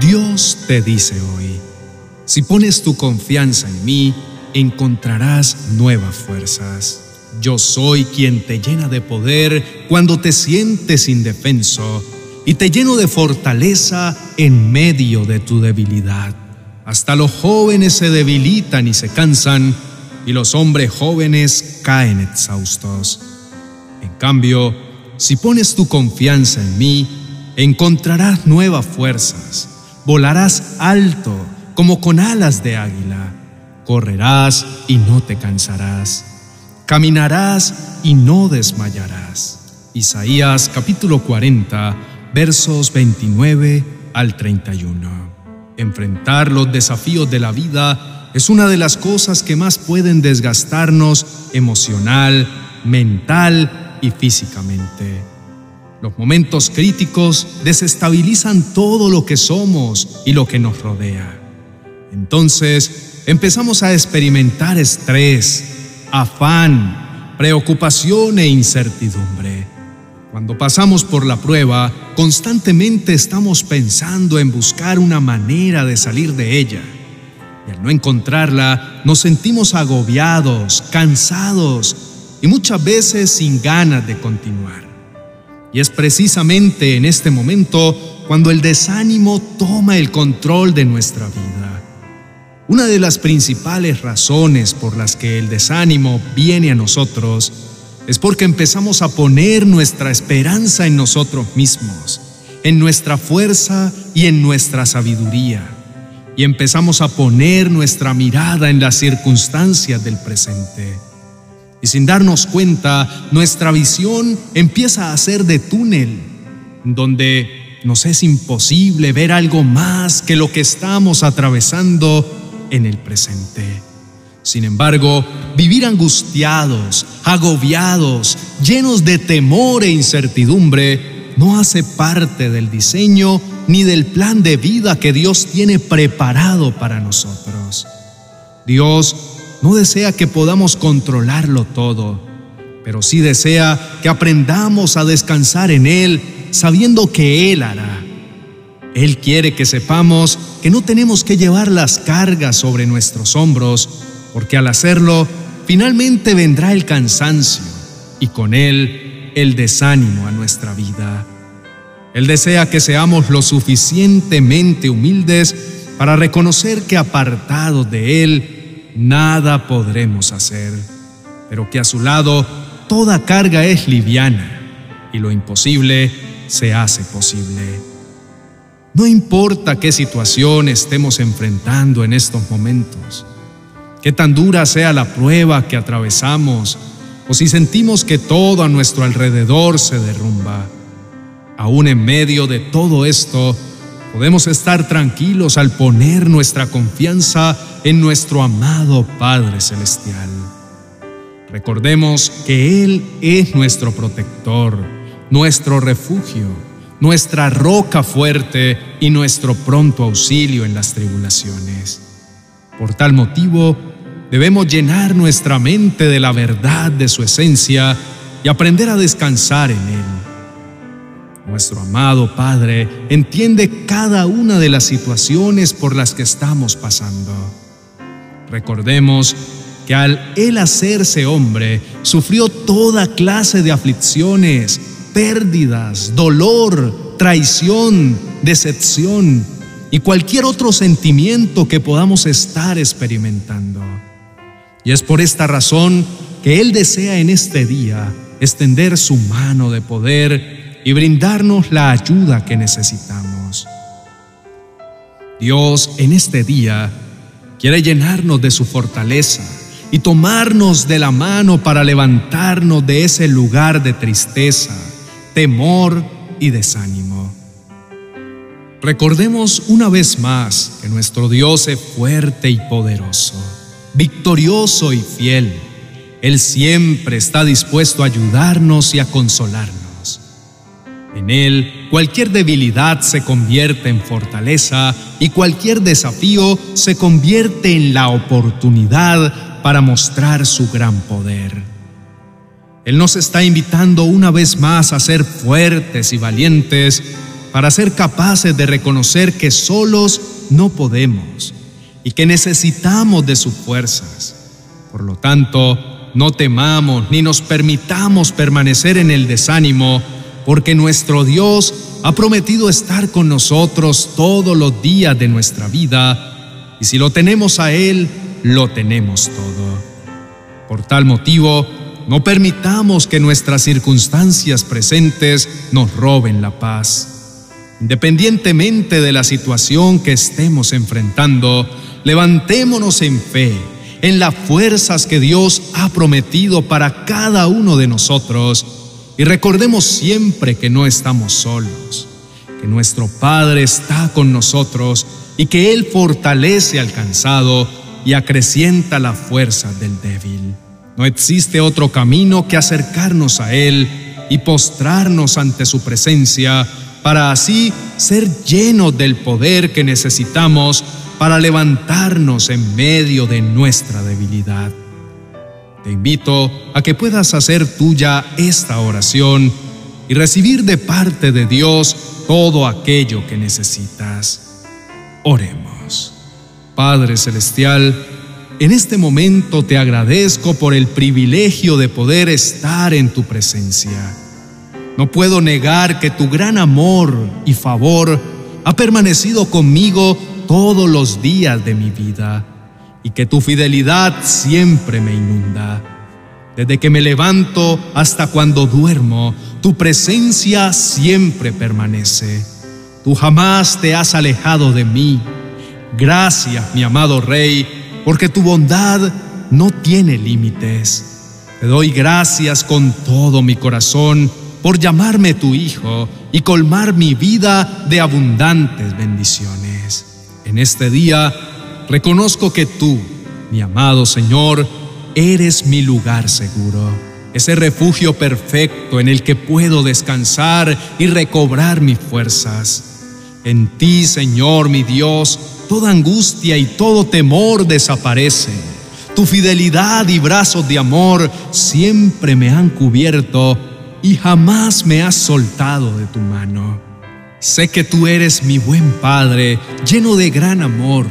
Dios te dice hoy, si pones tu confianza en mí, encontrarás nuevas fuerzas. Yo soy quien te llena de poder cuando te sientes indefenso y te lleno de fortaleza en medio de tu debilidad. Hasta los jóvenes se debilitan y se cansan y los hombres jóvenes caen exhaustos. En cambio, si pones tu confianza en mí, encontrarás nuevas fuerzas, volarás alto como con alas de águila, correrás y no te cansarás, caminarás y no desmayarás. Isaías capítulo 40, versos 29 al 31. Enfrentar los desafíos de la vida es una de las cosas que más pueden desgastarnos emocional, mental y físicamente. Los momentos críticos desestabilizan todo lo que somos y lo que nos rodea. Entonces empezamos a experimentar estrés, afán, preocupación e incertidumbre. Cuando pasamos por la prueba, constantemente estamos pensando en buscar una manera de salir de ella. Y al no encontrarla, nos sentimos agobiados, cansados y muchas veces sin ganas de continuar. Y es precisamente en este momento cuando el desánimo toma el control de nuestra vida. Una de las principales razones por las que el desánimo viene a nosotros es porque empezamos a poner nuestra esperanza en nosotros mismos, en nuestra fuerza y en nuestra sabiduría. Y empezamos a poner nuestra mirada en las circunstancias del presente. Y sin darnos cuenta, nuestra visión empieza a ser de túnel, donde nos es imposible ver algo más que lo que estamos atravesando en el presente. Sin embargo, vivir angustiados, agobiados, llenos de temor e incertidumbre, no hace parte del diseño ni del plan de vida que Dios tiene preparado para nosotros. Dios no desea que podamos controlarlo todo, pero sí desea que aprendamos a descansar en Él sabiendo que Él hará. Él quiere que sepamos que no tenemos que llevar las cargas sobre nuestros hombros, porque al hacerlo, finalmente vendrá el cansancio y con él el desánimo a nuestra vida. Él desea que seamos lo suficientemente humildes para reconocer que apartados de Él, nada podremos hacer, pero que a su lado toda carga es liviana y lo imposible se hace posible. No importa qué situación estemos enfrentando en estos momentos, qué tan dura sea la prueba que atravesamos, o si sentimos que todo a nuestro alrededor se derrumba, aún en medio de todo esto, podemos estar tranquilos al poner nuestra confianza en nuestro amado Padre Celestial. Recordemos que Él es nuestro protector, nuestro refugio, nuestra roca fuerte y nuestro pronto auxilio en las tribulaciones. Por tal motivo, debemos llenar nuestra mente de la verdad de su esencia y aprender a descansar en Él. Nuestro amado Padre entiende cada una de las situaciones por las que estamos pasando. Recordemos que al Él hacerse hombre, sufrió toda clase de aflicciones, pérdidas, dolor, traición, decepción y cualquier otro sentimiento que podamos estar experimentando. Y es por esta razón que Él desea en este día extender su mano de poder y brindarnos la ayuda que necesitamos. Dios en este día Quiere llenarnos de su fortaleza y tomarnos de la mano para levantarnos de ese lugar de tristeza, temor y desánimo. Recordemos una vez más que nuestro Dios es fuerte y poderoso, victorioso y fiel. Él siempre está dispuesto a ayudarnos y a consolarnos. En Él, cualquier debilidad se convierte en fortaleza y cualquier desafío se convierte en la oportunidad para mostrar su gran poder. Él nos está invitando una vez más a ser fuertes y valientes para ser capaces de reconocer que solos no podemos y que necesitamos de sus fuerzas. Por lo tanto, no temamos ni nos permitamos permanecer en el desánimo, porque nuestro Dios ha prometido estar con nosotros todos los días de nuestra vida, y si lo tenemos a Él, lo tenemos todo. Por tal motivo, no permitamos que nuestras circunstancias presentes nos roben la paz. Independientemente de la situación que estemos enfrentando, levantémonos en fe, en las fuerzas que Dios ha prometido para cada uno de nosotros y recordemos siempre que no estamos solos, que nuestro Padre está con nosotros y que Él fortalece al cansado y acrecienta la fuerza del débil. No existe otro camino que acercarnos a Él y postrarnos ante su presencia para así ser llenos del poder que necesitamos para levantarnos en medio de nuestra debilidad. Te invito a que puedas hacer tuya esta oración y recibir de parte de Dios todo aquello que necesitas. Oremos. Padre Celestial, en este momento te agradezco por el privilegio de poder estar en tu presencia no puedo negar que tu gran amor y favor ha permanecido conmigo todos los días de mi vida y que tu fidelidad siempre me inunda. Desde que me levanto hasta cuando duermo, tu presencia siempre permanece. Tú jamás te has alejado de mí. Gracias, mi amado Rey, porque tu bondad no tiene límites. Te doy gracias con todo mi corazón por llamarme tu hijo y colmar mi vida de abundantes bendiciones. En este día reconozco que tú, mi amado Señor, eres mi lugar seguro, ese refugio perfecto en el que puedo descansar y recobrar mis fuerzas. En ti, Señor, mi Dios, toda angustia y todo temor desaparecen. Tu fidelidad y brazos de amor siempre me han cubierto y jamás me has soltado de tu mano. Sé que tú eres mi buen Padre, lleno de gran amor.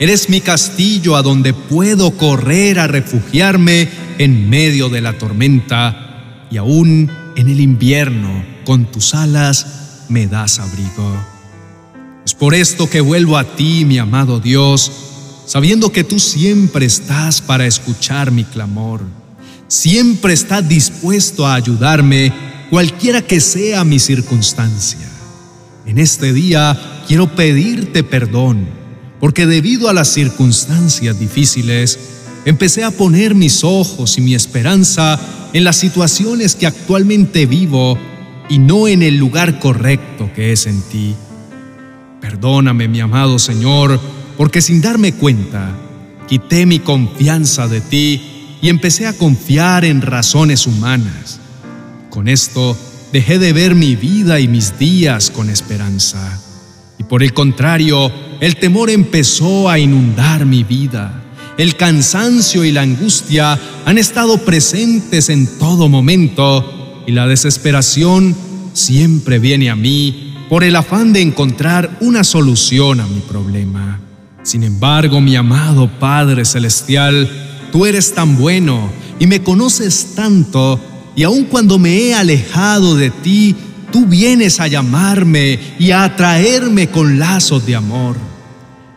Eres mi castillo a donde puedo correr a refugiarme en medio de la tormenta y aún en el invierno con tus alas me das abrigo. Es por esto que vuelvo a ti, mi amado Dios, sabiendo que tú siempre estás para escuchar mi clamor siempre está dispuesto a ayudarme cualquiera que sea mi circunstancia. En este día quiero pedirte perdón, porque debido a las circunstancias difíciles, empecé a poner mis ojos y mi esperanza en las situaciones que actualmente vivo y no en el lugar correcto que es en ti. Perdóname, mi amado Señor, porque sin darme cuenta, quité mi confianza de ti y empecé a confiar en razones humanas. Con esto dejé de ver mi vida y mis días con esperanza. Y por el contrario, el temor empezó a inundar mi vida. El cansancio y la angustia han estado presentes en todo momento y la desesperación siempre viene a mí por el afán de encontrar una solución a mi problema. Sin embargo, mi amado Padre Celestial, Tú eres tan bueno y me conoces tanto, y aun cuando me he alejado de ti, tú vienes a llamarme y a atraerme con lazos de amor.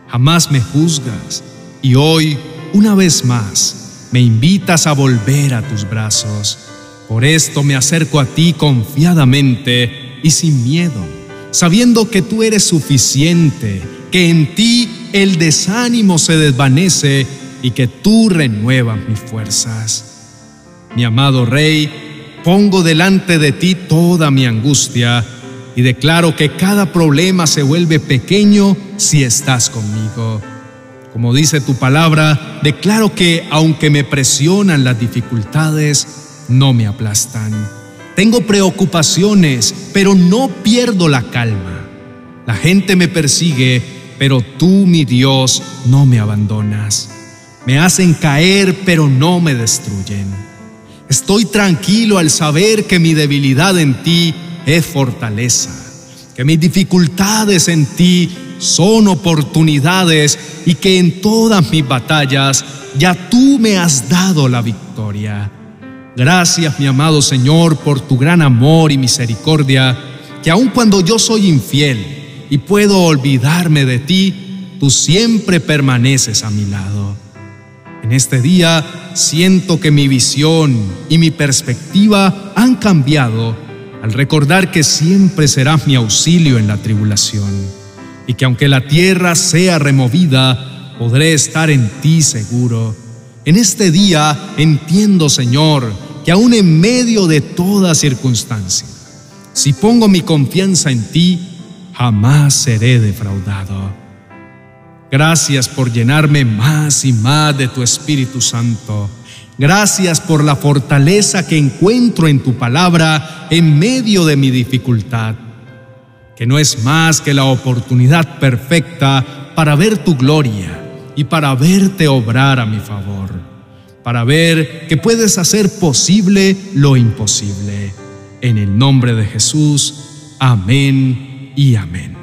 Jamás me juzgas y hoy, una vez más, me invitas a volver a tus brazos. Por esto me acerco a ti confiadamente y sin miedo, sabiendo que tú eres suficiente, que en ti el desánimo se desvanece y que tú renuevas mis fuerzas. Mi amado Rey, pongo delante de ti toda mi angustia y declaro que cada problema se vuelve pequeño si estás conmigo. Como dice tu palabra, declaro que aunque me presionan las dificultades, no me aplastan. Tengo preocupaciones, pero no pierdo la calma. La gente me persigue, pero tú, mi Dios, no me abandonas. Me hacen caer, pero no me destruyen. Estoy tranquilo al saber que mi debilidad en ti es fortaleza. que mis dificultades en ti son oportunidades y que en todas mis batallas ya tú me has dado la victoria. Gracias, mi amado Señor, por tu gran amor y misericordia, que aun cuando yo soy infiel y puedo olvidarme de ti, tú siempre permaneces a mi lado. En este día siento que mi visión y mi perspectiva han cambiado al recordar que siempre serás mi auxilio en la tribulación y que aunque la tierra sea removida, podré estar en ti seguro. En este día entiendo, Señor, que aún en medio de toda circunstancia, si pongo mi confianza en ti, jamás seré defraudado. Gracias por llenarme más y más de tu Espíritu Santo. Gracias por la fortaleza que encuentro en tu palabra en medio de mi dificultad que no es más que la oportunidad perfecta para ver tu gloria y para verte obrar a mi favor, para ver que puedes hacer posible lo imposible. En el nombre de Jesús, amén y amén.